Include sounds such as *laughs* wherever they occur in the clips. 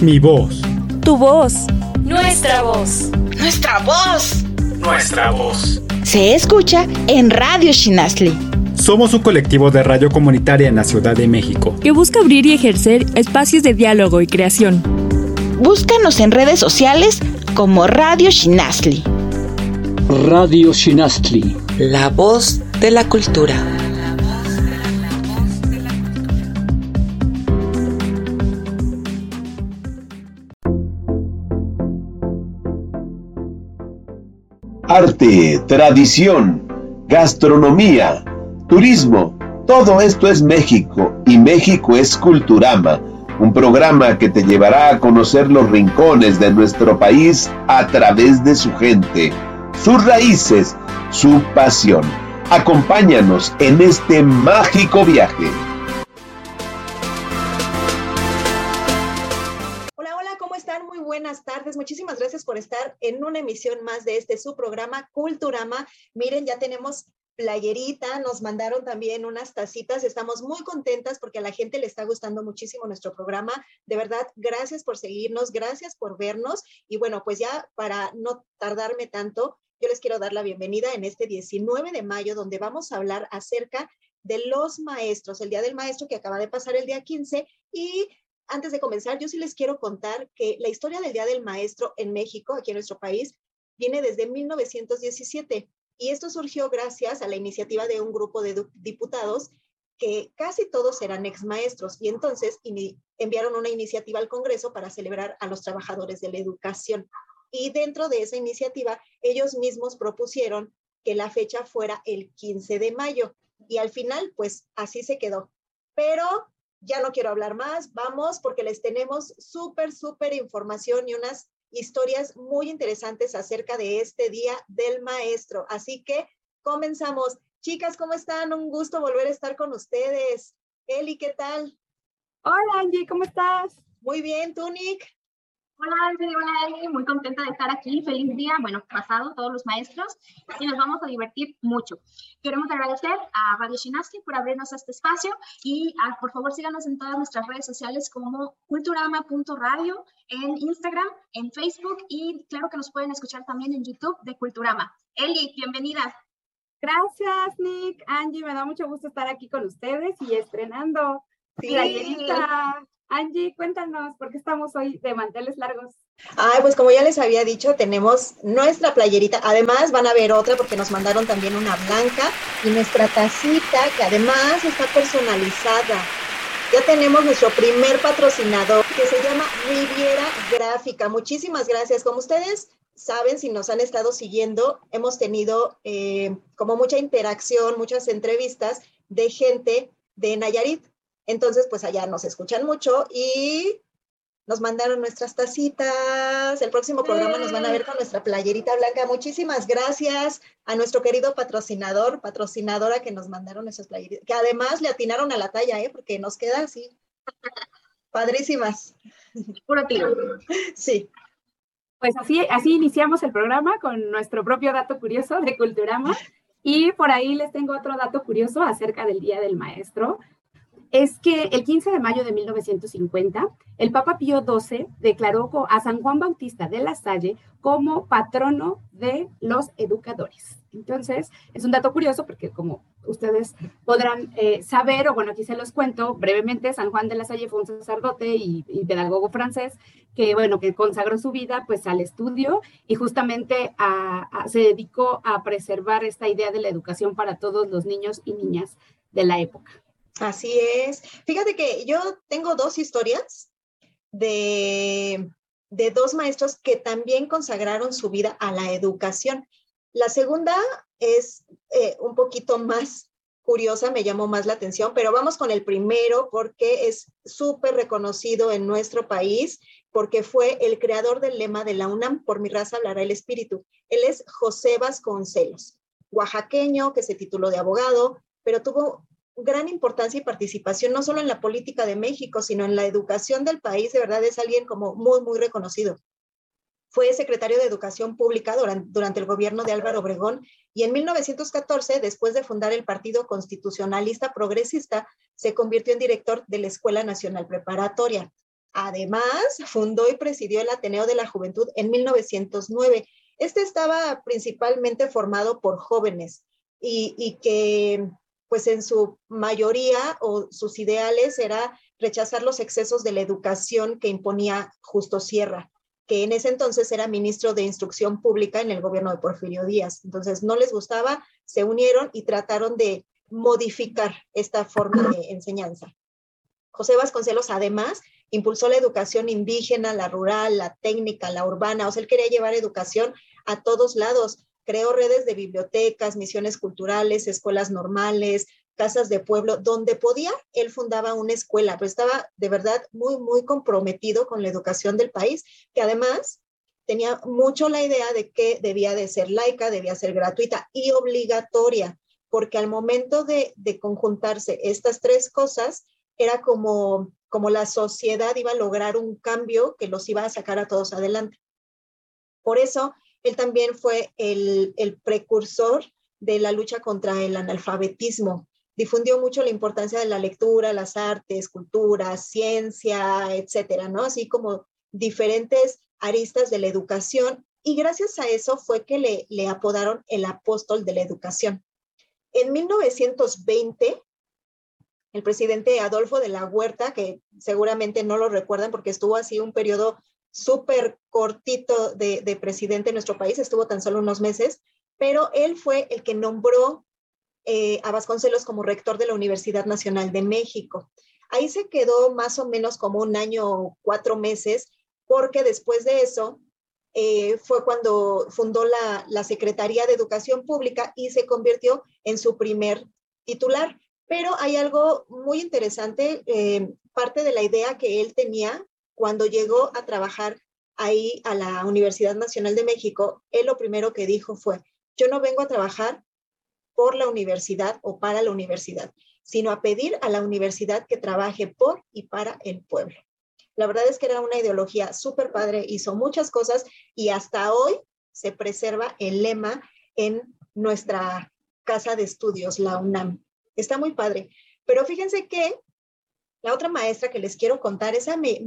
Mi voz. Tu voz. Nuestra voz. Nuestra voz. Nuestra voz. Se escucha en Radio Shinasli. Somos un colectivo de radio comunitaria en la Ciudad de México que busca abrir y ejercer espacios de diálogo y creación. Búscanos en redes sociales como Radio Shinasli. Radio Shinastli. La voz de la cultura. Arte, tradición, gastronomía, turismo, todo esto es México y México es Culturama, un programa que te llevará a conocer los rincones de nuestro país a través de su gente sus raíces, su pasión. Acompáñanos en este mágico viaje. Buenas tardes. Muchísimas gracias por estar en una emisión más de este su programa Culturama. Miren, ya tenemos playerita, nos mandaron también unas tacitas, estamos muy contentas porque a la gente le está gustando muchísimo nuestro programa. De verdad, gracias por seguirnos, gracias por vernos y bueno, pues ya para no tardarme tanto, yo les quiero dar la bienvenida en este 19 de mayo, donde vamos a hablar acerca de los maestros, el Día del Maestro que acaba de pasar el día 15. Y antes de comenzar, yo sí les quiero contar que la historia del Día del Maestro en México, aquí en nuestro país, viene desde 1917. Y esto surgió gracias a la iniciativa de un grupo de diputados que casi todos eran ex maestros y entonces enviaron una iniciativa al Congreso para celebrar a los trabajadores de la educación. Y dentro de esa iniciativa, ellos mismos propusieron que la fecha fuera el 15 de mayo. Y al final, pues así se quedó. Pero ya no quiero hablar más, vamos porque les tenemos súper, súper información y unas historias muy interesantes acerca de este Día del Maestro. Así que comenzamos. Chicas, ¿cómo están? Un gusto volver a estar con ustedes. Eli, ¿qué tal? Hola Angie, ¿cómo estás? Muy bien, ¿tú, Nick? Hola, Angie, hola, Eli, muy contenta de estar aquí. Feliz día, bueno, pasado todos los maestros y nos vamos a divertir mucho. Queremos agradecer a Radio Shinaski por abrirnos este espacio y ah, por favor síganos en todas nuestras redes sociales como culturama.radio, en Instagram, en Facebook y claro que nos pueden escuchar también en YouTube de Culturama. Eli, bienvenida. Gracias, Nick. Angie, me da mucho gusto estar aquí con ustedes y estrenando sí. playerita Angie, cuéntanos, ¿por qué estamos hoy de manteles largos? Ay, pues como ya les había dicho, tenemos nuestra playerita. Además, van a ver otra porque nos mandaron también una blanca y nuestra tacita, que además está personalizada. Ya tenemos nuestro primer patrocinador que se llama Riviera Gráfica. Muchísimas gracias. Como ustedes saben, si nos han estado siguiendo, hemos tenido eh, como mucha interacción, muchas entrevistas de gente de Nayarit. Entonces, pues allá nos escuchan mucho y nos mandaron nuestras tacitas. El próximo programa nos van a ver con nuestra playerita blanca. Muchísimas gracias a nuestro querido patrocinador, patrocinadora que nos mandaron esas playeritas, que además le atinaron a la talla, ¿eh? porque nos queda así. Padrísimas. Puro tiro. Sí. Pues así, así iniciamos el programa con nuestro propio dato curioso de Culturama. Y por ahí les tengo otro dato curioso acerca del Día del Maestro es que el 15 de mayo de 1950, el Papa Pío XII declaró a San Juan Bautista de la Salle como patrono de los educadores. Entonces, es un dato curioso porque como ustedes podrán eh, saber, o bueno, aquí se los cuento brevemente, San Juan de la Salle fue un sacerdote y, pedagogo francés que, bueno, que consagró su vida pues al estudio y justamente se dedicó a preservar esta idea de la educación para todos los niños y niñas de la época. Así es. Fíjate que yo tengo dos historias de, dos maestros que también consagraron su vida a la educación. La segunda es eh, un poquito más curiosa, me llamó más la atención, pero vamos con el primero porque es súper reconocido en nuestro país, porque fue el creador del lema de la UNAM, por mi raza hablará el espíritu. Él es José Vasconcelos, oaxaqueño que se tituló de abogado, pero tuvo gran importancia y participación, no solo en la política de México, sino en la educación del país. De verdad es alguien como muy, muy reconocido. Fue secretario de Educación Pública durante, el gobierno de Álvaro Obregón y en 1914, después de fundar el Partido Constitucionalista Progresista, se convirtió en director de la Escuela Nacional Preparatoria. Además, fundó y presidió el Ateneo de la Juventud en 1909. Este estaba principalmente formado por jóvenes y que pues en su mayoría o sus ideales era rechazar los excesos de la educación que imponía Justo Sierra, que en ese entonces era ministro de Instrucción Pública en el gobierno de Porfirio Díaz. Entonces no les gustaba, se unieron y trataron de modificar esta forma de enseñanza. José Vasconcelos además impulsó la educación indígena, la rural, la técnica, la urbana, o sea, él quería llevar educación a todos lados creó redes de bibliotecas, misiones culturales, escuelas normales, casas de pueblo, donde podía, él fundaba una escuela, pero estaba de verdad muy, muy comprometido con la educación del país, que además tenía mucho la idea de que debía de ser laica, debía ser gratuita y obligatoria, porque al momento de, de conjuntarse estas tres cosas, era como, como la sociedad iba a lograr un cambio que los iba a sacar a todos adelante. Por eso, él también fue el, precursor de la lucha contra el analfabetismo. Difundió mucho la importancia de la lectura, las artes, cultura, ciencia, etcétera, ¿no? Así como diferentes aristas de la educación. Y gracias a eso fue que le, le apodaron el apóstol de la educación. En 1920, el presidente Adolfo de la Huerta, que seguramente no lo recuerdan porque estuvo así un periodo súper cortito de, presidente en nuestro país, estuvo tan solo unos meses, pero él fue el que nombró eh, a Vasconcelos como rector de la Universidad Nacional de México. Ahí se quedó más o menos como un año, cuatro meses, porque después de eso eh, fue cuando fundó la, la, Secretaría de Educación Pública y se convirtió en su primer titular. Pero hay algo muy interesante, eh, parte de la idea que él tenía cuando llegó a trabajar ahí a la Universidad Nacional de México, él lo primero que dijo fue, yo no vengo a trabajar por la universidad o para la universidad, sino a pedir a la universidad que trabaje por y para el pueblo. La verdad es que era una ideología súper padre, hizo muchas cosas y hasta hoy se preserva el lema en nuestra casa de estudios, la UNAM. Está muy padre. Pero fíjense que la otra maestra que les quiero contar, esa me,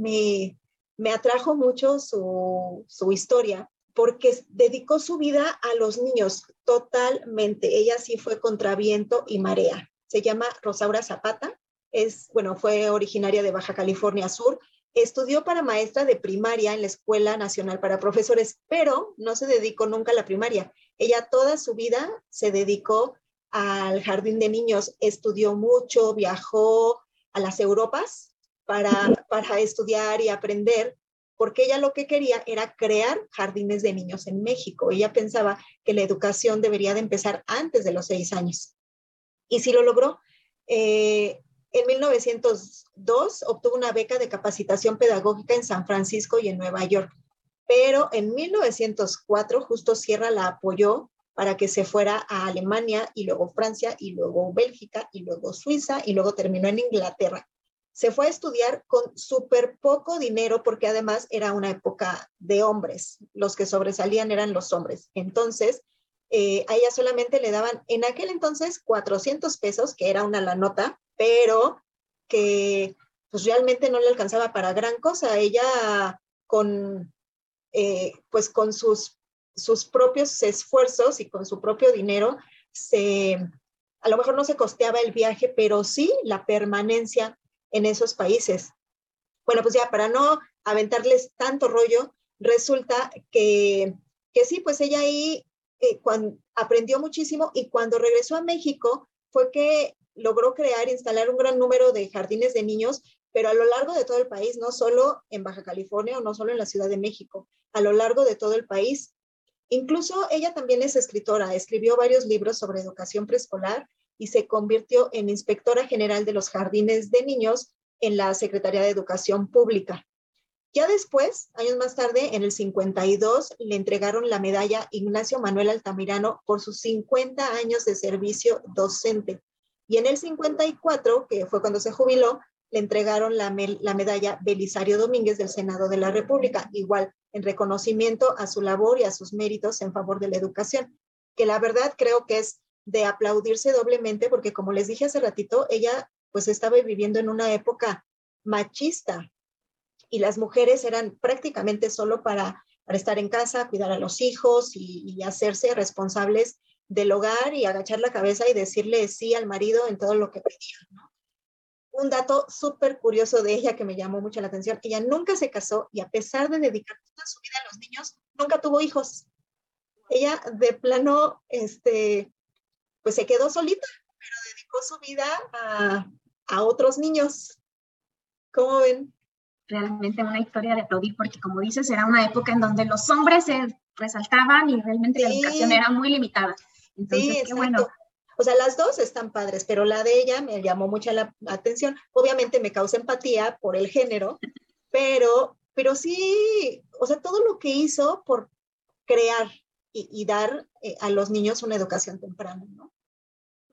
me, atrajo mucho su, su historia porque dedicó su vida a los niños totalmente. Ella sí fue contra viento y marea. Se llama Rosaura Zapata. Es, bueno, fue originaria de Baja California Sur. Estudió para maestra de primaria en la Escuela Nacional para Profesores, pero no se dedicó nunca a la primaria. Ella toda su vida se dedicó al jardín de niños. Estudió mucho, viajó, a las Europas para, para estudiar y aprender, porque ella lo que quería era crear jardines de niños en México. Ella pensaba que la educación debería de empezar antes de los seis años. Y sí lo logró. Eh, en 1902 obtuvo una beca de capacitación pedagógica en San Francisco y en Nueva York, pero en 1904 justo Sierra la apoyó para que se fuera a Alemania y luego Francia y luego Bélgica y luego Suiza y luego terminó en Inglaterra. Se fue a estudiar con súper poco dinero porque además era una época de hombres. Los que sobresalían eran los hombres. Entonces, eh, a ella solamente le daban en aquel entonces 400 pesos, que era una la nota, pero que pues realmente no le alcanzaba para gran cosa. Ella con, eh, pues con sus sus propios esfuerzos y con su propio dinero, se, a lo mejor no se costeaba el viaje, pero sí la permanencia en esos países. Bueno, pues ya para no aventarles tanto rollo, resulta que, que sí, pues ella ahí eh, aprendió muchísimo y cuando regresó a México fue que logró crear, instalar un gran número de jardines de niños, pero a lo largo de todo el país, no solo en Baja California o no solo en la Ciudad de México, a lo largo de todo el país. Incluso ella también es escritora, escribió varios libros sobre educación preescolar y se convirtió en inspectora general de los jardines de niños en la Secretaría de Educación Pública. Ya después, años más tarde, en el 52, le entregaron la medalla Ignacio Manuel Altamirano por sus 50 años de servicio docente. Y en el 54, que fue cuando se jubiló, le entregaron la, la medalla Belisario Domínguez del Senado de la República, igual en reconocimiento a su labor y a sus méritos en favor de la educación, que la verdad creo que es de aplaudirse doblemente porque como les dije hace ratito, ella pues estaba viviendo en una época machista y las mujeres eran prácticamente solo para, para estar en casa, cuidar a los hijos y, y hacerse responsables del hogar y agachar la cabeza y decirle sí al marido en todo lo que pedía, ¿no? Un dato súper curioso de ella que me llamó mucho la atención, ella nunca se casó y a pesar de dedicar toda su vida a los niños, nunca tuvo hijos. Ella de plano, este, pues se quedó solita, pero dedicó su vida a, a otros niños. ¿Cómo ven? Realmente una historia de aplaudir, porque como dices, era una época en donde los hombres se resaltaban y realmente la educación era muy limitada. Entonces, sí, qué bueno. O sea, las dos están padres, pero la de ella me llamó mucha la atención. Obviamente me causa empatía por el género, pero, pero sí, o sea, todo lo que hizo por crear y, y dar eh, a los niños una educación temprana, ¿no?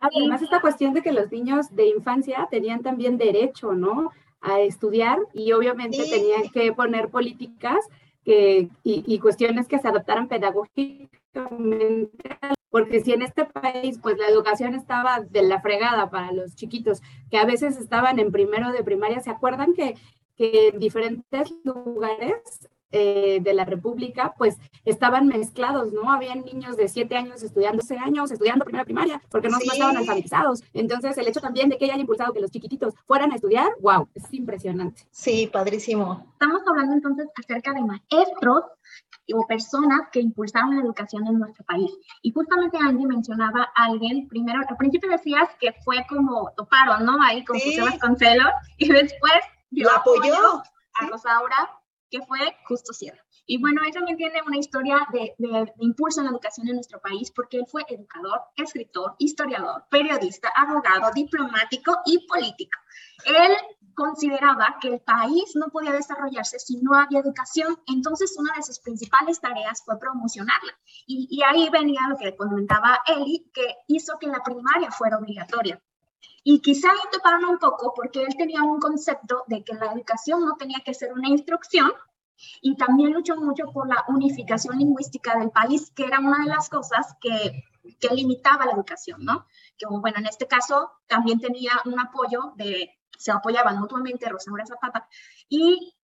Además, esta cuestión de que los niños de infancia tenían también derecho, ¿no? A estudiar y obviamente Sí. tenían que poner políticas que, y, y cuestiones que se adaptaran pedagógicamente, porque si en este país pues la educación estaba de la fregada para los chiquitos, que a veces estaban en primero de primaria, ¿se acuerdan que, que en diferentes lugares eh, de la República, pues estaban mezclados, ¿no? Habían niños de 7 años estudiando 12 años, estudiando primera primaria, porque no, no estaban Sí. alfabetizados. Entonces, el hecho también de que hayan impulsado que los chiquititos fueran a estudiar, wow, es impresionante. Sí, padrísimo. Estamos hablando entonces acerca de maestros o personas que impulsaron la educación en nuestro país. Y justamente Andy mencionaba a alguien, primero, al principio decías que fue como toparon, ¿no? Ahí con Sí. José Vasconcelos, y después La apoyó. a Rosaura, que fue Justo Sierra. Y bueno, él también tiene una historia de, impulso en la educación en nuestro país, porque él fue educador, escritor, historiador, periodista, abogado, diplomático y político. Él consideraba que el país no podía desarrollarse si no había educación, entonces una de sus principales tareas fue promocionarla. Y, y ahí venía lo que comentaba Eli, que hizo que la primaria fuera obligatoria. Y quizá ahí toparon un poco porque él tenía un concepto de que la educación no tenía que ser una instrucción y también luchó mucho por la unificación lingüística del país, que era una de las cosas que, que limitaba la educación, ¿no? Que bueno, en este caso también tenía un apoyo de, se apoyaban mutuamente Rosaura Zapata y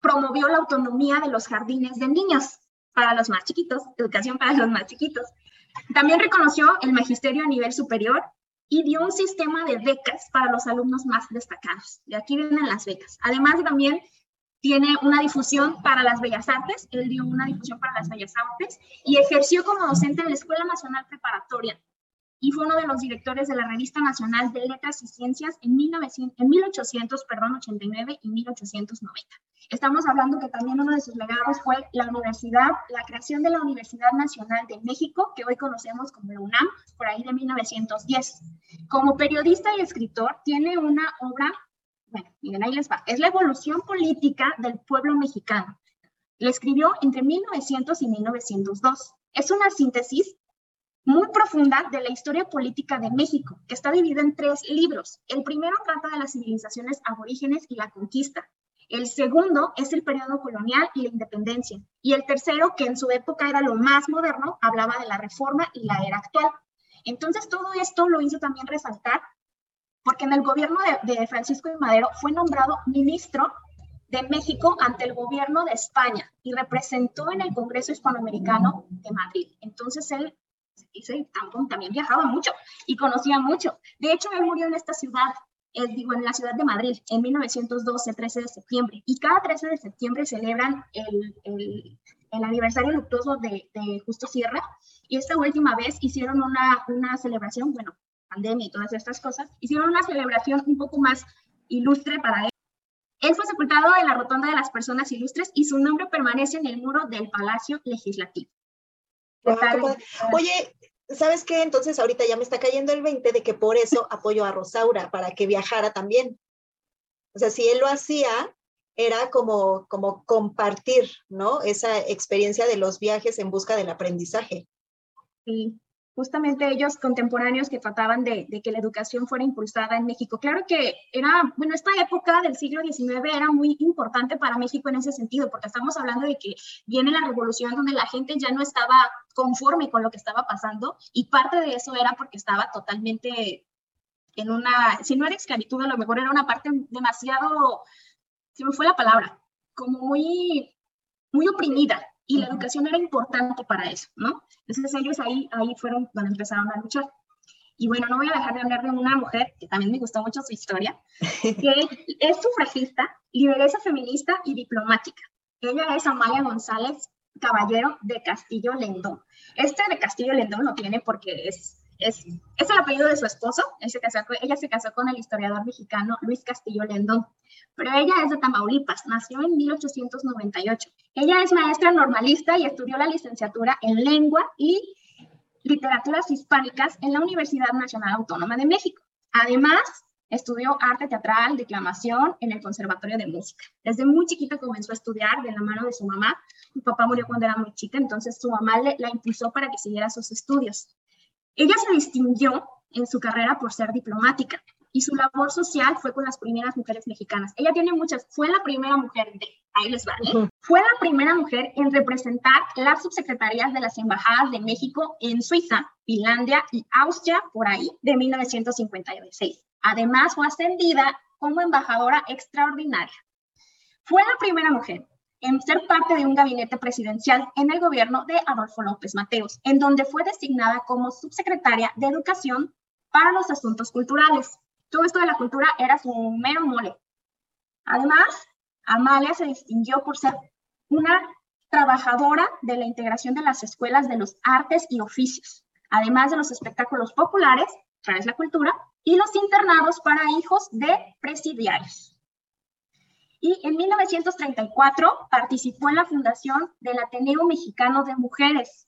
promovió la autonomía de los jardines de niños para los más chiquitos, educación para los más chiquitos. También reconoció el magisterio a nivel superior y dio un sistema de becas para los alumnos más destacados. De aquí vienen las becas. Además, también tiene una difusión para las bellas artes. Él dio una difusión para las bellas artes y ejerció como docente en la Escuela Nacional Preparatoria. Y fue uno de los directores de la Revista Nacional de Letras y Ciencias en, 1900, en 1889 y 1890. Estamos hablando que también uno de sus legados fue la universidad, la creación de la Universidad Nacional de México, que hoy conocemos como la UNAM, por ahí de 1910. Como periodista y escritor, tiene una obra, bueno, miren, ahí les va, es la evolución política del pueblo mexicano. La escribió entre 1900 y 1902. Es una síntesis muy profunda de la historia política de México, que está dividida en tres libros. El primero trata de las civilizaciones aborígenes y la conquista. El segundo es el periodo colonial y la independencia. Y el tercero, que en su época era lo más moderno, hablaba de la reforma y la era actual. Entonces, todo esto lo hizo también resaltar porque en el gobierno de, Francisco de Madero fue nombrado ministro de México ante el gobierno de España y representó en el Congreso Hispanoamericano de Madrid. Entonces, él dice, también viajaba mucho y conocía mucho. De hecho, él murió en esta ciudad eh, digo, en la ciudad de Madrid, en 1912, 13 de septiembre. Y cada 13 de septiembre celebran el, el, el aniversario luctuoso de, de, Justo Sierra. Y esta última vez hicieron una, una celebración, bueno, pandemia y todas estas cosas, hicieron una celebración un poco más ilustre para él. Él fue sepultado en la Rotonda de las Personas Ilustres y su nombre permanece en el muro del Palacio Legislativo. Wow, Oye, ¿sabes qué? Entonces ahorita ya me está cayendo el 20 de que por eso apoyo a Rosaura, para que viajara también. O sea, si él lo hacía, era como, como compartir, ¿no? Esa experiencia de los viajes en busca del aprendizaje. Sí, justamente ellos contemporáneos que trataban de, que la educación fuera impulsada en México. Claro que era, bueno, esta época del siglo XIX era muy importante para México en ese sentido, porque estamos hablando de que viene la revolución donde la gente ya no estaba conforme con lo que estaba pasando y parte de eso era porque estaba totalmente en una, si no era esclavitud, a lo mejor era una parte demasiado se me fue la palabra, como muy, muy oprimida y la educación era importante para eso, ¿no? Entonces ellos ahí, ahí fueron cuando empezaron a luchar. Y bueno, no voy a dejar de hablar de una mujer que también me gustó mucho su historia, que *laughs* es sufragista, lideresa feminista y diplomática. Ella es Amalia González Caballero de Castillo Lendón. Este de Castillo Lendón lo tiene porque es, es, el apellido de su esposo. se casó, ella se casó con el historiador mexicano Luis Castillo Lendón. Pero ella es de Tamaulipas, nació en 1898. Ella es maestra normalista y estudió la licenciatura en lengua y literaturas hispánicas en la Universidad Nacional Autónoma de México. Además, estudió arte teatral, declamación en el Conservatorio de Música. Desde muy chiquita comenzó a estudiar de la mano de su mamá. Mi papá murió cuando era muy chica, entonces su mamá le, la impulsó para que siguiera sus estudios. Ella se distinguió en su carrera por ser diplomática y su labor social fue con las primeras mujeres mexicanas. Ella tiene muchas, fue la primera mujer de, ahí les va, ¿eh? fue la primera mujer en representar las subsecretarías de las embajadas de México en Suiza, Finlandia y Austria por ahí de 1956. Además, fue ascendida como embajadora extraordinaria. Fue la primera mujer en ser parte de un gabinete presidencial en el gobierno de Adolfo López Mateos, en donde fue designada como subsecretaria de Educación para los Asuntos Culturales todo esto de la cultura era su mero mole. Además, Amalia se distinguió por ser una trabajadora de la integración de las escuelas de los artes y oficios, además de los espectáculos populares, través la cultura, y los internados para hijos de presidiarios. Y en 1934 participó en la fundación del Ateneo Mexicano de Mujeres,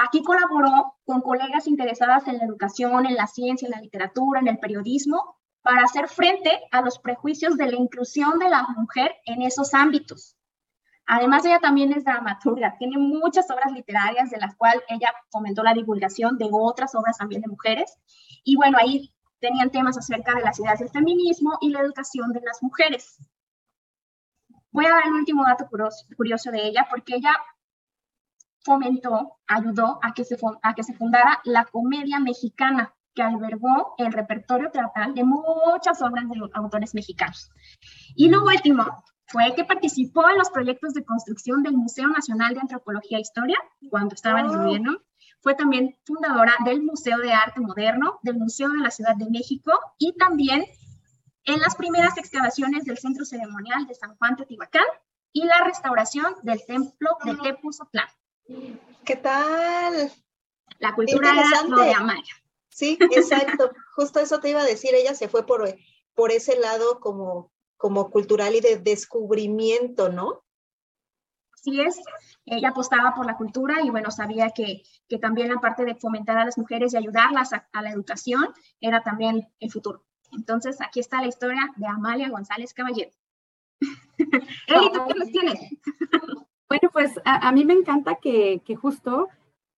Aquí colaboró con colegas interesadas en la educación, en la ciencia, en la literatura, en el periodismo, para hacer frente a los prejuicios de la inclusión de la mujer en esos ámbitos. Además, ella también es dramaturga, tiene muchas obras literarias de las cuales ella fomentó la divulgación de otras obras también de mujeres. Y bueno, ahí tenían temas acerca de las ideas del feminismo y la educación de las mujeres. Voy a dar el último dato curioso de ella, porque ella fomentó, ayudó a que, se, a que se fundara la comedia mexicana, que albergó el repertorio teatral de muchas obras de autores mexicanos. Y lo último fue que participó en los proyectos de construcción del Museo Nacional de Antropología e Historia cuando estaba en el gobierno. Fue también fundadora del Museo de Arte Moderno, del Museo de la Ciudad de México y también en las primeras excavaciones del Centro Ceremonial de San Juan Teotihuacán y la restauración del Templo de Tepuzotlán. ¿Qué tal? La cultura de Amaya. Sí, *laughs* exacto. Justo eso te iba a decir. Ella se fue por, por ese lado como, como cultural y de descubrimiento, ¿no? Así es. Ella apostaba por la cultura y bueno, sabía que, que también aparte de fomentar a las mujeres y ayudarlas a, la educación, era también el futuro. Entonces, aquí está la historia de Amalia González Caballero. *laughs* Eli, ¿tú qué nos tienes? Bueno, pues a, mí me encanta que, que, justo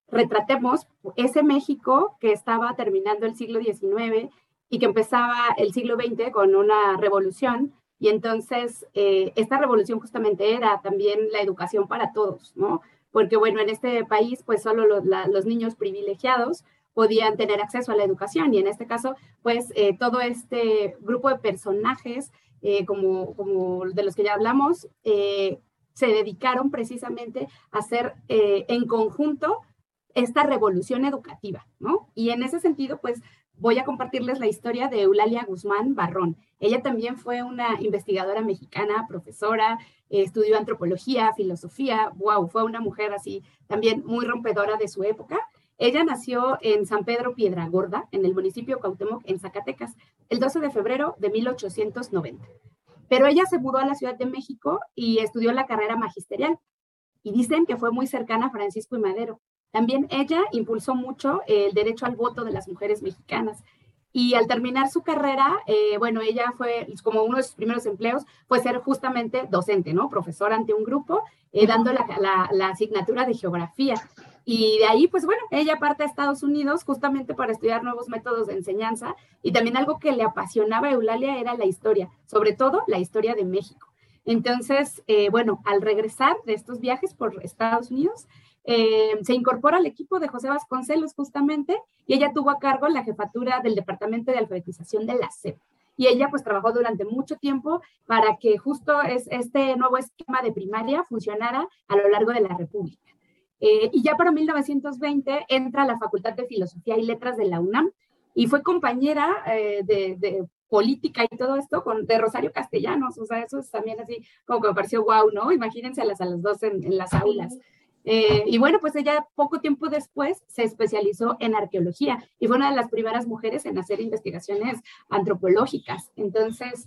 retratemos ese México que estaba terminando el siglo XIX y que empezaba el siglo XX con una revolución. Y entonces eh, esta revolución justamente era también la educación para todos, ¿no? Porque bueno, en este país pues solo los, los niños privilegiados podían tener acceso a la educación y en este caso pues eh, todo este grupo de personajes eh, como, como de los que ya hablamos se dedicaron precisamente a hacer en conjunto esta revolución educativa, ¿no? Y en ese sentido, pues voy a compartirles la historia de Eulalia Guzmán Barrón. Ella también fue una investigadora mexicana, profesora, estudió antropología, filosofía, wow, fue una mujer así también muy rompedora de su época. Ella nació en San Pedro Piedra Gorda, en el municipio Cautemoc, en Zacatecas, el 12 de febrero de 1890. Pero ella se mudó a la Ciudad de México y estudió la carrera magisterial. Y dicen que fue muy cercana a Francisco y Madero. También ella impulsó mucho el derecho al voto de las mujeres mexicanas. Y al terminar su carrera, eh, bueno, ella fue, como uno de sus primeros empleos, fue ser justamente docente, ¿no? Profesora ante un grupo, eh, dando la, la, asignatura de geografía. Y de ahí, pues bueno, ella parte a Estados Unidos justamente para estudiar nuevos métodos de enseñanza. Y también algo que le apasionaba a Eulalia era la historia, sobre todo la historia de México. Entonces, eh, bueno, al regresar de estos viajes por Estados Unidos, eh, se incorpora al equipo de José Vasconcelos justamente y ella tuvo a cargo la jefatura del Departamento de Alfabetización de la SEP. y ella pues trabajó durante mucho tiempo para que justo es, este nuevo esquema de primaria funcionara a lo largo de la República. Eh, y ya para 1920 entra a la Facultad de Filosofía y Letras de la UNAM y fue compañera eh, de, política y todo esto con, de Rosario Castellanos, o sea, eso es también así como que me pareció wow, ¿no? Imagínense a las, a las dos en, las aulas. Eh, y bueno, pues ella poco tiempo después se especializó en arqueología y fue una de las primeras mujeres en hacer investigaciones antropológicas. Entonces,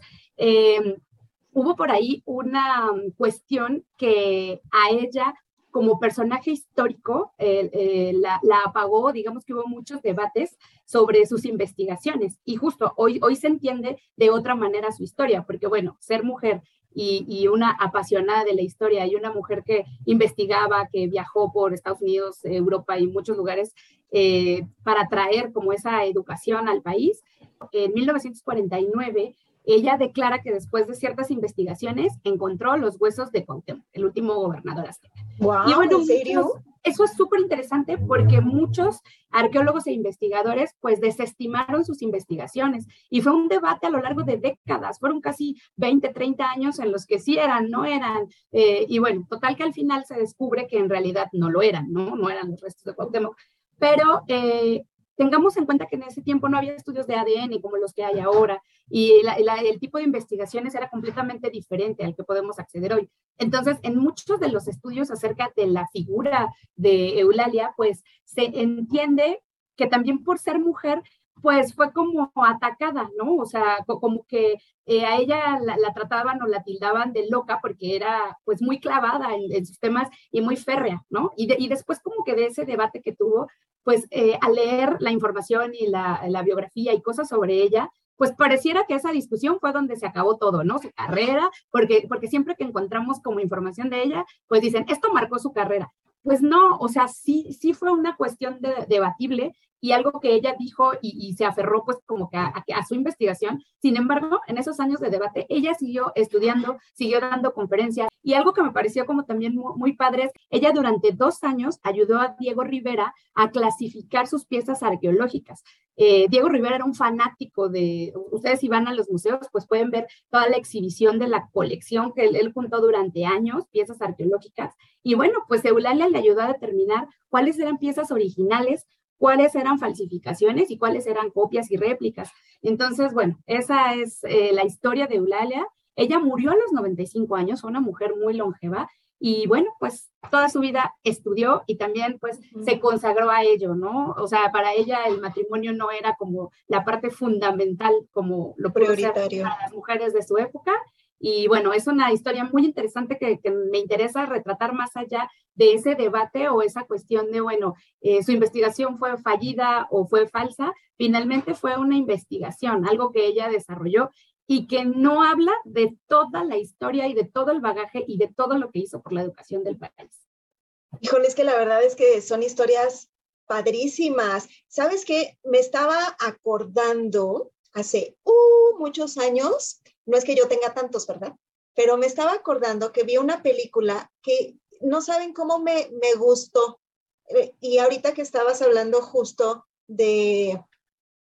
hubo por ahí una cuestión que a ella como personaje histórico la, apagó, digamos que hubo muchos debates sobre sus investigaciones y justo hoy, hoy se entiende de otra manera su historia, porque bueno, ser mujer y, una apasionada de la historia y una mujer que investigaba, que viajó por Estados Unidos, Europa y muchos lugares eh, para traer como esa educación al país. En 1949 ella declara que después de ciertas investigaciones encontró los huesos de Cuauhtémoc, el último gobernador azteca. Wow, ¿en serio? eso es súper interesante porque muchos arqueólogos e investigadores pues desestimaron sus investigaciones y fue un debate a lo largo de décadas, fueron casi 20, 30 años en los que sí eran, no eran, eh, y bueno, total que al final se descubre que en realidad no lo eran, ¿no? No eran los restos de Cuauhtémoc, pero eh, tengamos en cuenta que en ese tiempo no había estudios de ADN como los que hay ahora y el tipo de investigaciones era completamente diferente al que podemos acceder hoy. Entonces, en muchos de los estudios acerca de la figura de Eulalia, pues se entiende que también por ser mujer, pues fue como atacada, ¿no? O sea, como que eh, a ella la, trataban o la tildaban de loca porque era pues muy clavada en, en sus temas y muy férrea, ¿no? Y, después como que de ese debate que tuvo, pues eh, al leer la información y la, la biografía y cosas sobre ella, pues pareciera que esa discusión fue donde se acabó todo, ¿no? Su carrera, porque, porque siempre que encontramos como información de ella, pues dicen, esto marcó su carrera. Pues no, o sea, sí, sí fue una cuestión debatible y algo que ella dijo y, se aferró pues como que a, su investigación. Sin embargo, en esos años de debate, ella siguió estudiando, siguió dando conferencias y algo que me pareció como también muy, padre es, ella durante dos años ayudó a Diego Rivera a clasificar sus piezas arqueológicas. Eh, Diego Rivera era un fanático de, ustedes si van a los museos, pues pueden ver toda la exhibición de la colección que él, él juntó durante años, piezas arqueológicas. Y bueno, pues Eulalia le ayudó a determinar cuáles eran piezas originales, cuáles eran falsificaciones y cuáles eran copias y réplicas. Entonces, bueno, esa es eh, la historia de Eulalia. Ella murió a los 95 años, fue una mujer muy longeva y bueno, pues toda su vida estudió y también pues se consagró a ello, ¿no? O sea, para ella el matrimonio no era como la parte fundamental como lo prioritario para las mujeres de su época y bueno, es una historia muy interesante que, me interesa retratar más allá de ese debate o esa cuestión de, bueno, eh, su investigación fue fallida o fue falsa. Finalmente fue una investigación, algo que ella desarrolló y que no habla de toda la historia y de todo el bagaje y de todo lo que hizo por la educación del país. Híjole, es que la verdad es que son historias padrísimas. ¿Sabes qué? Me estaba acordando hace uh, muchos años no es que yo tenga tantos, ¿verdad? Pero me estaba acordando que vi una película que no saben cómo me, me gustó. Eh, y ahorita que estabas hablando justo de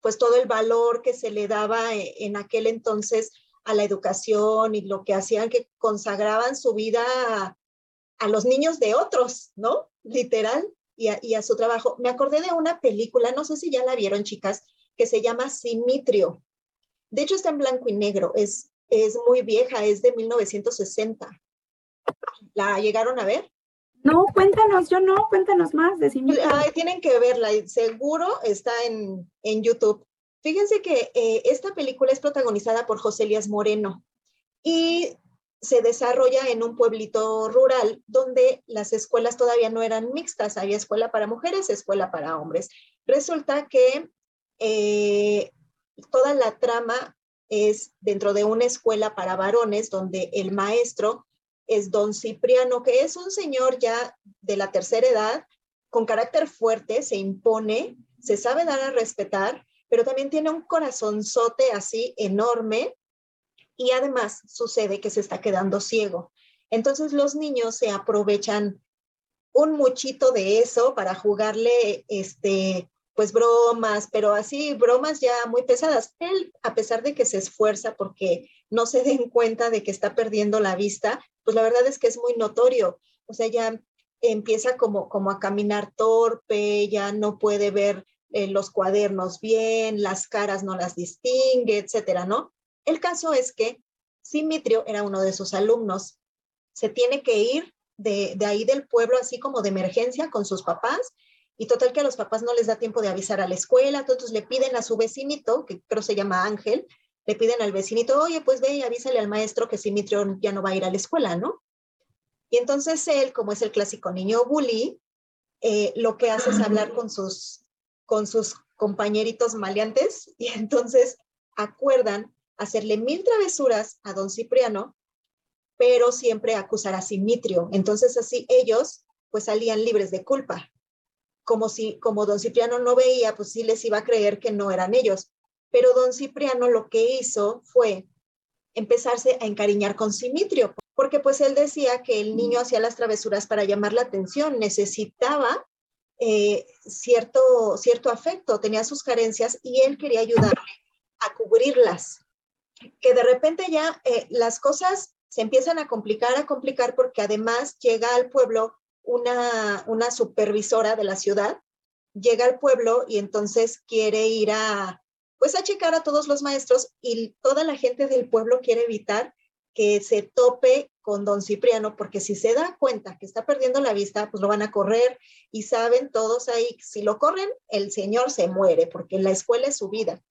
pues todo el valor que se le daba e, en aquel entonces a la educación y lo que hacían que consagraban su vida a, los niños de otros, ¿no? Literal, y a, y a, su trabajo. Me acordé de una película, no sé si ya la vieron, chicas, que se llama Simitrio. De hecho, está en blanco y negro, es, es muy vieja, es de 1960. ¿La llegaron a ver? No, cuéntanos, yo no, cuéntanos más sí tienen que verla, seguro está en, en YouTube. Fíjense que eh, esta película es protagonizada por José Elías Moreno y se desarrolla en un pueblito rural donde las escuelas todavía no eran mixtas, había escuela para mujeres, escuela para hombres. Resulta que eh, toda la trama es dentro de una escuela para varones donde el maestro es don Cipriano, que es un señor ya de la tercera edad, con carácter fuerte, se impone, se sabe dar a respetar, pero también tiene un corazonzote así enorme y además sucede que se está quedando ciego. Entonces los niños se aprovechan un muchito de eso para jugarle este pues bromas, pero así bromas ya muy pesadas. Él, a pesar de que se esfuerza porque no se den cuenta de que está perdiendo la vista, pues la verdad es que es muy notorio. O sea, ya empieza como, como a caminar torpe, ya no puede ver eh, los cuadernos bien, las caras no las distingue, etcétera, ¿no? El caso es que Simitrio era uno de sus alumnos. Se tiene que ir de, de ahí del pueblo así como de emergencia con sus papás y total que a los papás no les da tiempo de avisar a la escuela, entonces le piden a su vecinito, que creo se llama Ángel, le piden al vecinito, oye, pues ve y avísale al maestro que Simitrio ya no va a ir a la escuela, ¿no? Y entonces él, como es el clásico niño bully, eh, lo que hace es hablar con sus, con sus compañeritos maleantes y entonces acuerdan hacerle mil travesuras a don Cipriano, pero siempre acusar a Simitrio. Entonces así ellos pues salían libres de culpa como si, como don Cipriano no veía, pues sí les iba a creer que no eran ellos. Pero don Cipriano lo que hizo fue empezarse a encariñar con Simitrio, porque pues él decía que el niño hacía las travesuras para llamar la atención, necesitaba eh, cierto, cierto afecto, tenía sus carencias y él quería ayudarle a cubrirlas. Que de repente ya eh, las cosas se empiezan a complicar, a complicar, porque además llega al pueblo una, una supervisora de la ciudad, llega al pueblo y entonces quiere ir a, pues a checar a todos los maestros y toda la gente del pueblo quiere evitar que se tope con don Cipriano, porque si se da cuenta que está perdiendo la vista, pues lo van a correr y saben todos ahí, si lo corren, el señor se muere, porque la escuela es su vida.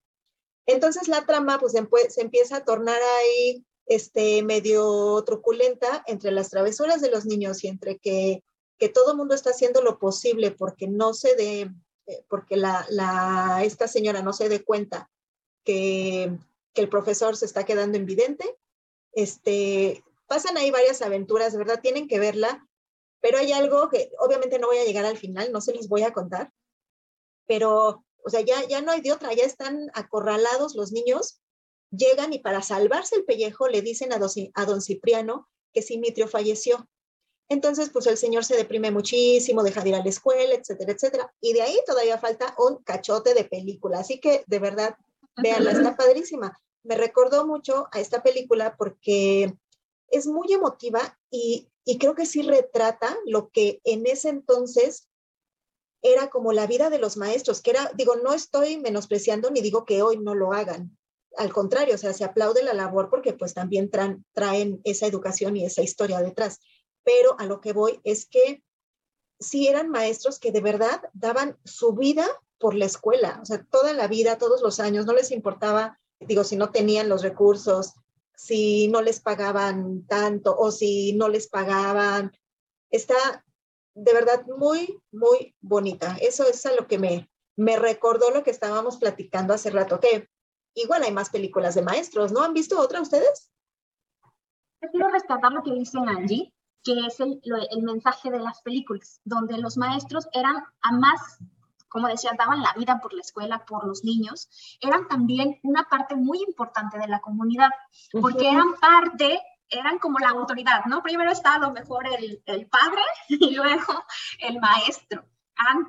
Entonces la trama pues se empieza a tornar ahí este medio truculenta entre las travesuras de los niños y entre que que todo el mundo está haciendo lo posible porque no se dé, eh, porque la, la, esta señora no se dé cuenta que, que, el profesor se está quedando invidente. Este, pasan ahí varias aventuras, verdad, tienen que verla, pero hay algo que obviamente no voy a llegar al final, no se les voy a contar, pero, o sea, ya, ya no hay de otra, ya están acorralados los niños, llegan y para salvarse el pellejo le dicen a, a don Cipriano que Simitrio falleció entonces, pues el señor se deprime muchísimo, deja de ir a la escuela, etcétera, etcétera. Y de ahí todavía falta un cachote de película. Así que, de verdad, véanla, está padrísima. Me recordó mucho a esta película porque es muy emotiva y, y creo que sí retrata lo que en ese entonces era como la vida de los maestros, que era, digo, no estoy menospreciando ni digo que hoy no lo hagan. Al contrario, o sea, se aplaude la labor porque pues también traen, traen esa educación y esa historia detrás pero a lo que voy es que sí eran maestros que de verdad daban su vida por la escuela, o sea, toda la vida, todos los años, no les importaba, digo, si no tenían los recursos, si no les pagaban tanto o si no les pagaban. Está de verdad muy, muy bonita. Eso es a lo que me, me recordó lo que estábamos platicando hace rato, que igual hay más películas de maestros, ¿no? ¿Han visto otra ustedes? Quiero rescatar lo que dice Angie, que es el, el, mensaje de las películas, donde los maestros eran a más, como decía, daban la vida por la escuela, por los niños, eran también una parte muy importante de la comunidad, porque eran parte eran como la autoridad, ¿no? Primero está a lo mejor el, el padre *laughs* y luego el maestro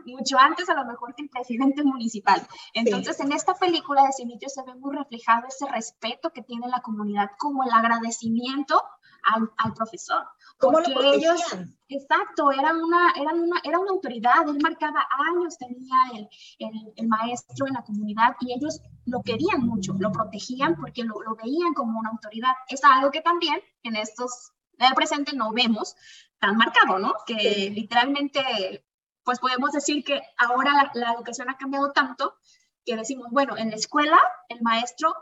mucho antes a lo mejor que el presidente municipal. Entonces, en esta película de Simitio se ve muy reflejado ese respeto que tiene la comunidad como el agradecimiento al, al profesor. ¿Cómo lo ellos, exacto, eran una, eran una, era una autoridad, él marcaba años, tenía el, el, el, maestro en la comunidad y ellos lo querían mucho, lo protegían porque lo, lo veían como una autoridad. Es algo que también en estos, en el presente no vemos tan marcado, ¿no? Que literalmente pues podemos decir que ahora la, educación ha cambiado tanto que decimos, bueno, en la escuela el maestro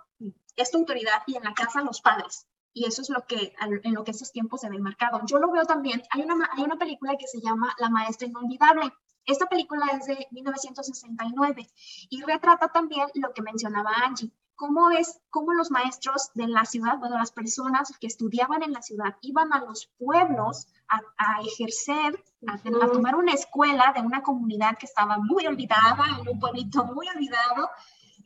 es tu autoridad y en la casa los padres. Y eso es lo que, en lo que esos tiempos se ven marcado. Yo lo veo también, hay una, hay una película que se llama La Maestra Inolvidable. Esta película es de 1969 y retrata también lo que mencionaba Angie, cómo es, cómo los maestros de la ciudad, bueno, las personas que estudiaban en la ciudad iban a los pueblos a, ejercer, a, tomar una escuela de una comunidad que estaba muy olvidada, en un pueblito muy olvidado,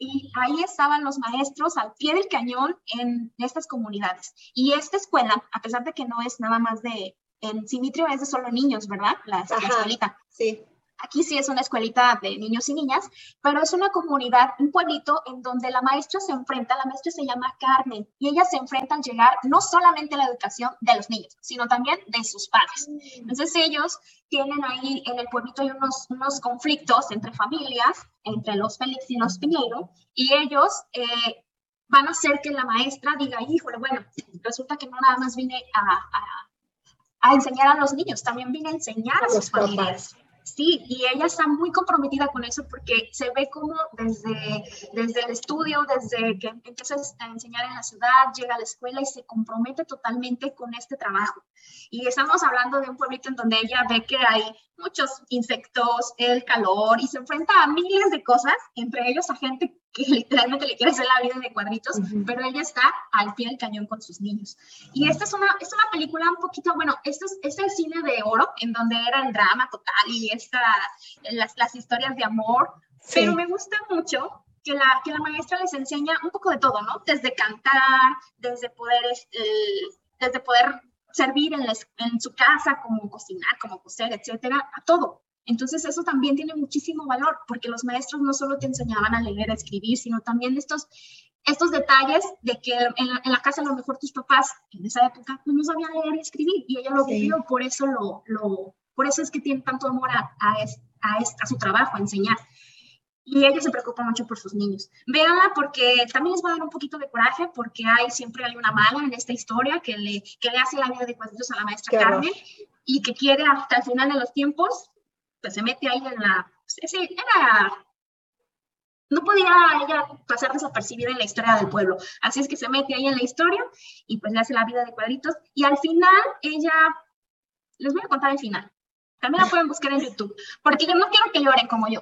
y ahí estaban los maestros al pie del cañón en estas comunidades. Y esta escuela, a pesar de que no es nada más de, en Simitrio es de solo niños, ¿verdad? La, escuelita. Sí. Aquí sí es una escuelita de niños y niñas, pero es una comunidad, un pueblito en donde la maestra se enfrenta, la maestra se llama Carmen, y ella se enfrenta al llegar no solamente a la educación de los niños, sino también de sus padres. Entonces ellos tienen ahí en el pueblito hay unos, unos conflictos entre familias, entre los Félix y los Piñeiro, y ellos eh, van a hacer que la maestra diga, híjole, bueno, resulta que no nada más vine a, a, enseñar a los niños, también vine a enseñar a, sus familias. Sí, y ella está muy comprometida con eso porque se ve como desde, desde el estudio, desde que empieza a enseñar en la ciudad, llega a la escuela y se compromete totalmente con este trabajo. Y estamos hablando de un pueblito en donde ella ve que hay muchos insectos, el calor y se enfrenta a miles de cosas, entre ellos a gente que *laughs* literalmente le quiere hacer la vida de cuadritos, pero ella está al pie del cañón con sus niños. Y esta es una, es una película un poquito, bueno, esto es, este es el cine de oro, en donde era el drama total y esta, las, las historias de amor, pero me gusta mucho que la, que la maestra les enseña un poco de todo, ¿no? Desde cantar, desde poder, este, desde poder servir en, en su casa, como cocinar, como coser, etcétera, a todo. Entonces eso también tiene muchísimo valor porque los maestros no solo te enseñaban a leer, a escribir, sino también estos, estos detalles de que en la, casa a lo mejor tus papás en esa época pues, no sabían leer y escribir y ella lo vivió, por eso lo, lo, por eso es que tiene tanto amor a, a, a, a su trabajo, a enseñar. Y ella se preocupa mucho por sus niños. Véanla porque también les va a dar un poquito de coraje porque hay siempre hay una mala en esta historia que le, que le hace la vida de cuadritos a la maestra Carmen y que quiere hasta el final de los tiempos pues se mete ahí en la, sí, era, no podía ella pasar desapercibida en la historia del pueblo, así es que se mete ahí en la historia y pues le hace la vida de cuadritos y al final ella, les voy a contar el final, también la pueden buscar en YouTube, porque yo no quiero que lloren como yo.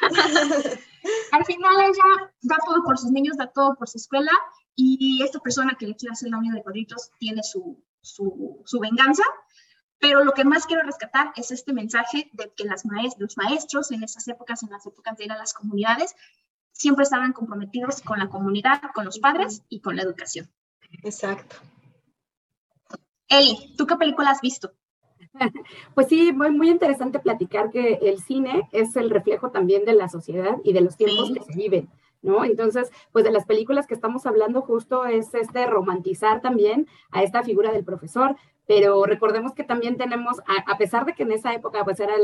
*laughs* al final ella da todo por sus niños, da todo por su escuela y esta persona que le quiere hacer la vida de cuadritos tiene su, su, su venganza pero lo que más quiero rescatar es este mensaje de que las los maestros en esas épocas, en las épocas de ir a las comunidades, siempre estaban comprometidos con la comunidad, con los padres y con la educación. Exacto. Eli, ¿tú qué película has visto? *laughs* Pues sí, muy, muy interesante platicar que el cine es el reflejo también de la sociedad y de los tiempos que se viven. ¿no? Entonces, pues de las películas que estamos hablando justo es este romantizar también a esta figura del profesor, pero recordemos que también tenemos, a, pesar de que en esa época pues era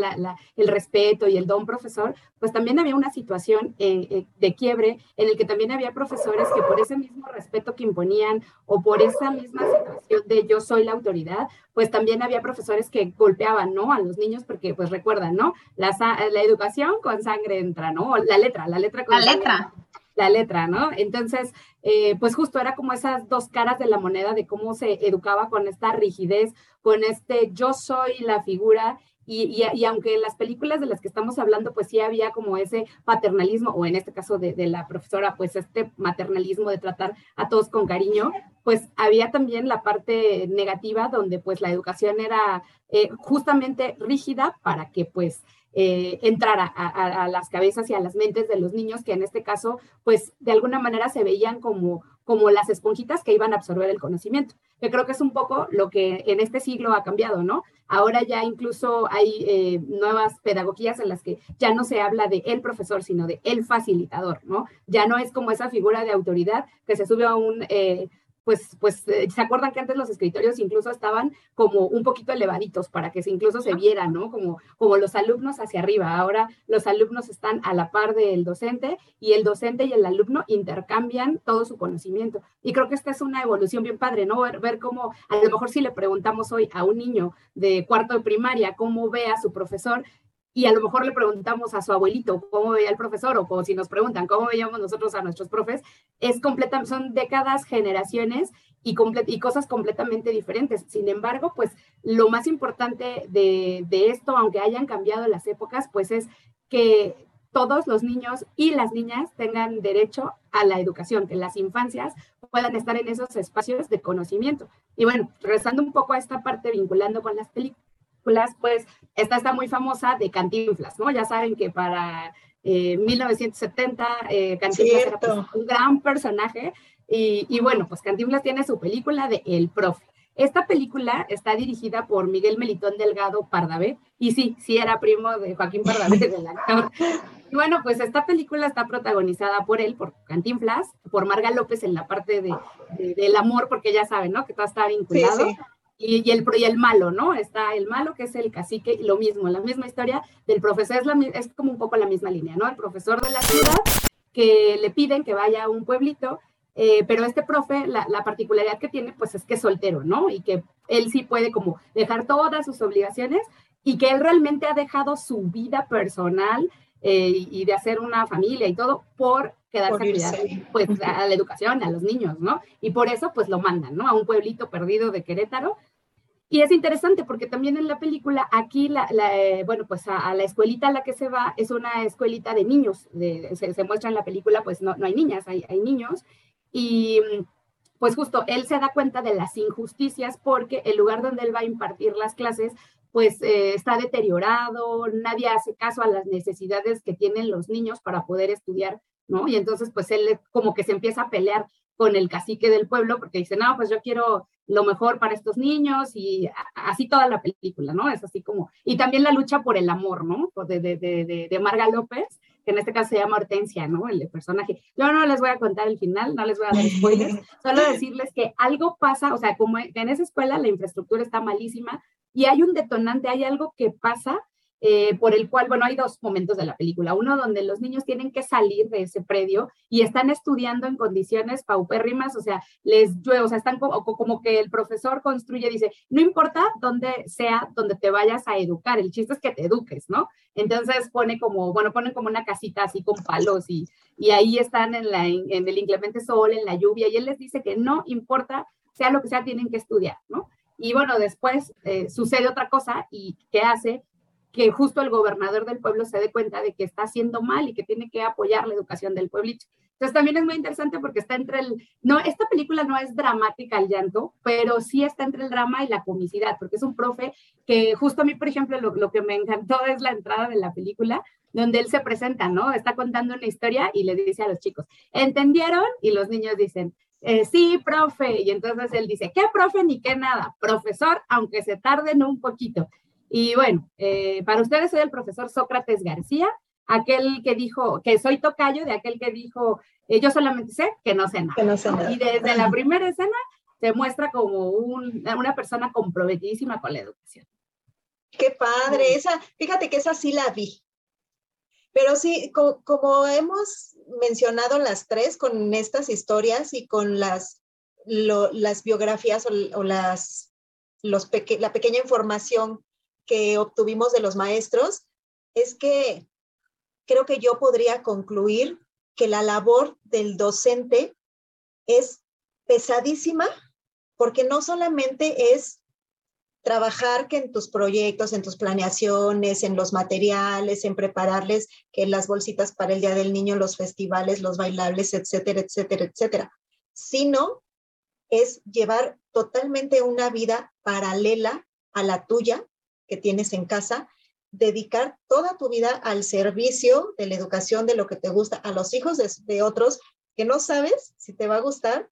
el respeto y el don profesor, pues también había una situación eh, eh, de quiebre en el que también había profesores que por ese mismo respeto que imponían o por esa misma situación de yo soy la autoridad, pues también había profesores que golpeaban, ¿no? A los niños porque pues recuerdan, ¿no? La, la educación con sangre entra, ¿no? La letra, la letra con La letra la letra, ¿no? Entonces, eh, pues justo era como esas dos caras de la moneda de cómo se educaba con esta rigidez, con este yo soy la figura y, y, aunque en las películas de las que estamos hablando, pues sí había como ese paternalismo, o en este caso de, la profesora, pues este maternalismo de tratar a todos con cariño, pues había también la parte negativa donde pues la educación era eh, justamente rígida para que pues eh, entrar a, las cabezas y a las mentes de los niños, que en este caso, pues de alguna manera se veían como, como las esponjitas que iban a absorber el conocimiento, que creo que es un poco lo que en este siglo ha cambiado, ¿no? Ahora ya incluso hay eh, nuevas pedagogías en las que ya no se habla de el profesor, sino de el facilitador, ¿no? Ya no es como esa figura de autoridad que se sube a un... Eh, pues, pues eh, se acuerdan que antes los escritorios incluso estaban como un poquito elevaditos para que se incluso se vieran, ¿no? Como, como los alumnos hacia arriba. Ahora los alumnos están a la par del docente y el docente y el alumno intercambian todo su conocimiento. Y creo que esta es una evolución bien padre, ¿no? Ver, ver cómo, a lo mejor si le preguntamos hoy a un niño de cuarto de primaria cómo ve a su profesor, y a lo mejor le preguntamos a su abuelito cómo veía el profesor o si nos preguntan cómo veíamos nosotros a nuestros profes, es completa, son décadas, generaciones y, y cosas completamente diferentes. Sin embargo, pues lo más importante de, de esto, aunque hayan cambiado las épocas, pues es que todos los niños y las niñas tengan derecho a la educación, que las infancias puedan estar en esos espacios de conocimiento. Y bueno, regresando un poco a esta parte vinculando con las películas pues esta está muy famosa de Cantinflas, ¿no? Ya saben que para 1970 eh, eh, Cantinflas era pues, un gran personaje y, y, bueno, pues Cantinflas tiene su película de El Profe. Esta película está dirigida por Miguel Melitón Delgado Pardavé, y sí, sí era primo de Joaquín Pardavé, *laughs* del actor. Y bueno, pues esta película está protagonizada por él, por Cantinflas, por Marga López en la parte de, del amor, porque ya saben, ¿no? Que todo está vinculado. Y, el, y el malo, ¿no? Está el malo, que es el cacique, y lo mismo, la misma historia del profesor, es, es como un poco la misma línea, ¿no? El profesor de la ciudad que le piden que vaya a un pueblito eh, pero este profe, la, particularidad que tiene, pues es que es soltero, ¿no? Y que él sí puede como dejar todas sus obligaciones y que él realmente ha dejado su vida personal eh, y de hacer una familia y todo por quedarse a cuidar pues, *laughs* a la educación, a los niños, ¿no? Y por eso, pues lo mandan, ¿no? A un pueblito perdido de Querétaro. Y es interesante porque también en la película, aquí, la, eh, bueno, pues a, la escuelita a la que se va es una escuelita de niños. se, muestra en la película, pues no, no hay niñas, hay, hay niños. Y pues justo él se da cuenta de las injusticias porque el lugar donde él va a impartir las clases pues eh, está deteriorado, nadie hace caso a las necesidades que tienen los niños para poder estudiar, ¿no? Y entonces pues él como que se empieza a pelear con el cacique del pueblo porque dice, no, pues yo quiero lo mejor para estos niños y así toda la película, ¿no? Es así como, y también la lucha por el amor, ¿no? De, de, de, de Marga López, que en este caso se llama Hortensia, ¿no? El personaje. Yo no les voy a contar el final, no les voy a dar spoilers, *laughs* solo decirles que algo pasa, o sea, como en esa escuela la infraestructura está malísima y hay un detonante, hay algo que pasa eh, por el cual, bueno, hay dos momentos de la película. Uno donde los niños tienen que salir de ese predio y están estudiando en condiciones paupérrimas, o sea, les llueve, o sea, están como, como que el profesor construye, dice, no importa dónde sea, donde te vayas a educar, el chiste es que te eduques, ¿no? Entonces pone como, bueno, ponen como una casita así con palos y, y ahí están en, el inclemente sol, en la lluvia, y él les dice que no importa, sea lo que sea, tienen que estudiar, ¿no? Y bueno, después eh, sucede otra cosa y ¿qué hace? Que justo el gobernador del pueblo se dé cuenta de que está haciendo mal y que tiene que apoyar la educación del pueblito. Entonces también es muy interesante porque está entre el, no, esta película no es dramática el llanto, pero sí está entre el drama y la comicidad, porque es un profe que justo a mí, por ejemplo, lo, lo que me encantó *laughs* es la entrada de la película, donde él se presenta, ¿no? Está contando una historia y le dice a los chicos, ¿entendieron? Y los niños dicen, eh, sí, profe. Y entonces él dice, ¿qué profe ni qué nada? Profesor, aunque se tarden un poquito. Y bueno, eh, para ustedes soy el profesor Sócrates García, aquel que dijo, que soy tocayo de aquel que dijo, eh, yo solamente sé que no sé nada. Y desde la primera escena se muestra como una persona comprometidísima con la educación. Qué padre, esa, fíjate que esa sí la vi. Pero sí, como hemos mencionado las tres con estas historias y con las, las biografías o, las, los la pequeña información que obtuvimos de los maestros es que creo que yo podría concluir que la labor del docente es pesadísima porque no solamente es trabajar que en tus proyectos, en tus planeaciones, en los materiales, en prepararles que las bolsitas para el Día del Niño, los festivales, los bailables, etcétera, etcétera, etcétera, sino es llevar totalmente una vida paralela a la tuya que tienes en casa, dedicar toda tu vida al servicio de la educación de lo que te gusta, a los hijos de, otros que no sabes si te va a gustar,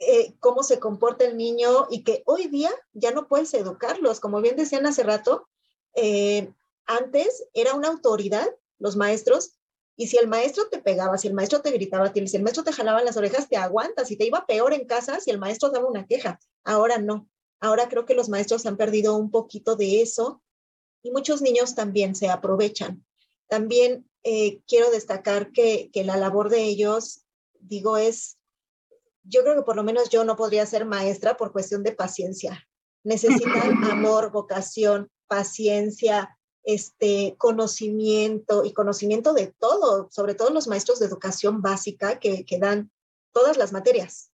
eh, cómo se comporta el niño y que hoy día ya no puedes educarlos. Como bien decían hace rato, eh, antes era una autoridad, los maestros, y si el maestro te pegaba, si el maestro te gritaba, si el maestro te jalaba las orejas, te aguantas y te iba peor en casa si el maestro daba una queja. Ahora no. Ahora creo que los maestros han perdido un poquito de eso y muchos niños también se aprovechan. También eh, quiero destacar que, que la labor de ellos, digo, es, yo creo que por lo menos yo no podría ser maestra por cuestión de paciencia. Necesitan *laughs* amor, vocación, paciencia, este conocimiento y conocimiento de todo, sobre todo los maestros de educación básica que, que dan todas las materias.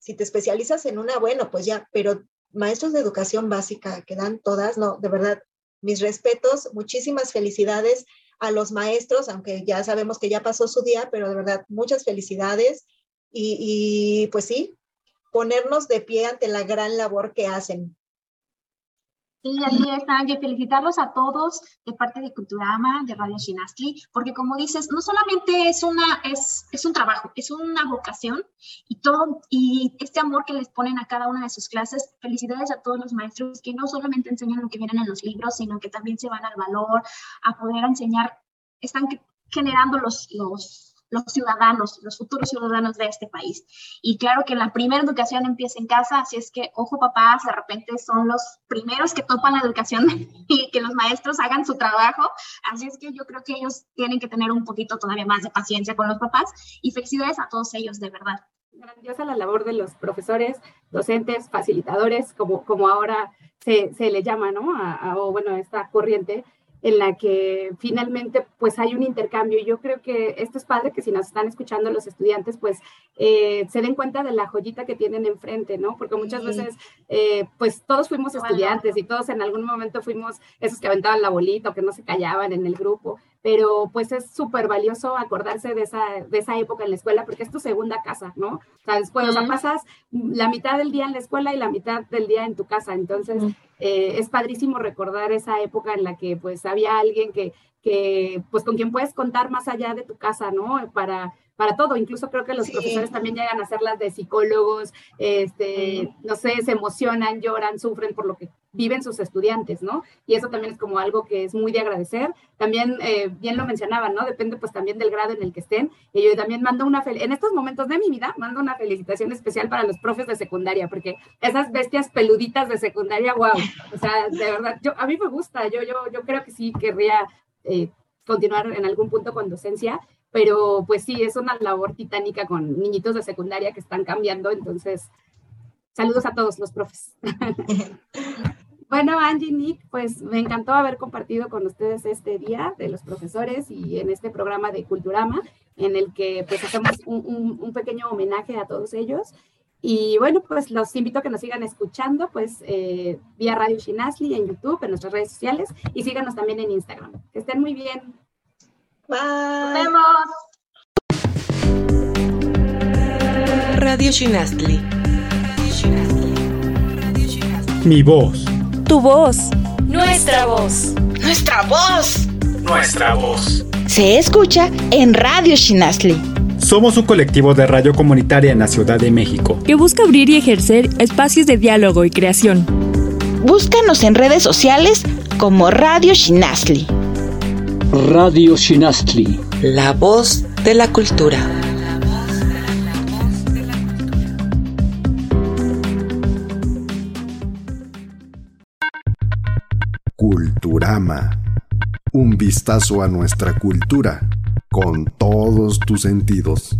Si te especializas en una, bueno, pues ya, pero maestros de educación básica que dan todas, no, de verdad, mis respetos, muchísimas felicidades a los maestros, aunque ya sabemos que ya pasó su día, pero de verdad, muchas felicidades y, pues sí, ponernos de pie ante la gran labor que hacen. Sí, así es, Angie. Felicitarlos a todos de parte de Culturama, de Radio Shinastli, porque como dices, no solamente es, una, es, es un trabajo, es una vocación y todo, y este amor que les ponen a cada una de sus clases. Felicidades a todos los maestros que no solamente enseñan lo que vienen en los libros, sino que también se van al valor, a poder enseñar, están generando los, los los ciudadanos, los futuros ciudadanos de este país. Y claro que la primera educación empieza en casa, así es que, ojo papás, de repente son los primeros que topan la educación *laughs* y que los maestros hagan su trabajo, así es que yo creo que ellos tienen que tener un poquito todavía más de paciencia con los papás y felicidades a todos ellos, de verdad. Grandiosa la labor de los profesores, docentes, facilitadores, como, como ahora se, se le llama, ¿no? O bueno, esta corriente en la que finalmente pues hay un intercambio. Y yo creo que esto es padre que si nos están escuchando los estudiantes, pues eh, se den cuenta de la joyita que tienen enfrente, ¿no? Porque muchas veces eh, pues todos fuimos estudiantes y todos en algún momento fuimos esos que aventaban la bolita o que no se callaban en el grupo pero pues es súper valioso acordarse de esa, de esa época en la escuela porque es tu segunda casa, ¿no? O sea, después, o sea, pasas la mitad del día en la escuela y la mitad del día en tu casa, entonces eh, es padrísimo recordar esa época en la que pues había alguien que, que, pues con quien puedes contar más allá de tu casa, ¿no? Para, para todo. Incluso creo que los profesores también llegan a ser las de psicólogos, este, no sé, se emocionan, lloran, sufren por lo que viven sus estudiantes, ¿no? Y eso también es como algo que es muy de agradecer. También, eh, bien lo mencionaban, ¿no? Depende pues también del grado en el que estén. Y yo también mando una, en estos momentos de mi vida, mando una felicitación especial para los profes de secundaria, porque esas bestias peluditas de secundaria, wow, o sea, de verdad, yo, a mí me gusta, yo, yo, yo creo que sí querría eh, continuar en algún punto con docencia, pero pues sí, es una labor titánica con niñitos de secundaria que están cambiando, entonces saludos a todos los profes. *laughs* bueno, Angie, Nick, pues me encantó haber compartido con ustedes este día de los profesores y en este programa de Culturama, en el que pues hacemos un, pequeño homenaje a todos ellos. Y bueno, pues los invito a que nos sigan escuchando, pues eh, vía Radio Shinasli en YouTube, en nuestras redes sociales y síganos también en Instagram. Que estén muy bien. Nos vemos. Radio Shinastli. Mi voz. Tu voz. Nuestra voz. Nuestra voz. Nuestra voz. Se escucha en Radio Shinasli. Somos un colectivo de radio comunitaria en la Ciudad de México que busca abrir y ejercer espacios de diálogo y creación. Búscanos en redes sociales como Radio Shinasli. Radio Shinastli. La voz de la cultura. Culturama. Un vistazo a nuestra cultura con todos tus sentidos.